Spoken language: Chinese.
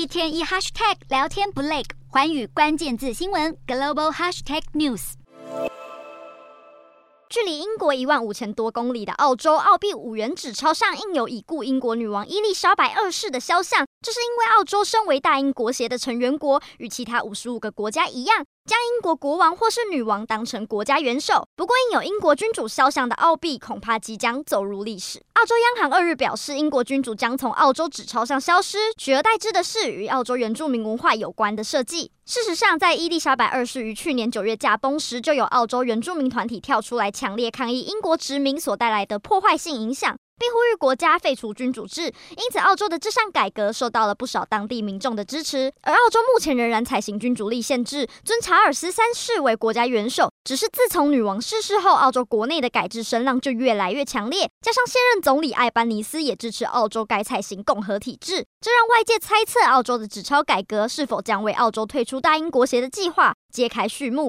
一天一 hashtag 聊天不累，环宇关键字新闻 global hashtag news。距离英国一万五千多公里的澳洲，澳币五元纸钞上印有已故英国女王伊丽莎白二世的肖像，这是因为澳洲身为大英国协的成员国，与其他五十五个国家一样，将英国国王或是女王当成国家元首。不过，印有英国君主肖像的澳币恐怕即将走入历史。澳洲央行二日表示，英国君主将从澳洲纸钞上消失，取而代之的是与澳洲原住民文化有关的设计。事实上，在伊丽莎白二世于去年九月驾崩时，就有澳洲原住民团体跳出来强烈抗议英国殖民所带来的破坏性影响，并呼吁国家废除君主制。因此，澳洲的这项改革受到了不少当地民众的支持。而澳洲目前仍然采行君主立宪制，尊查尔斯三世为国家元首。只是自从女王逝世后，澳洲国内的改制声浪就越来越强烈。加上现任总理艾班尼斯也支持澳洲该采行共和体制，这让外界猜测澳洲的纸钞改革是否将为澳洲退出大英国协的计划揭开序幕。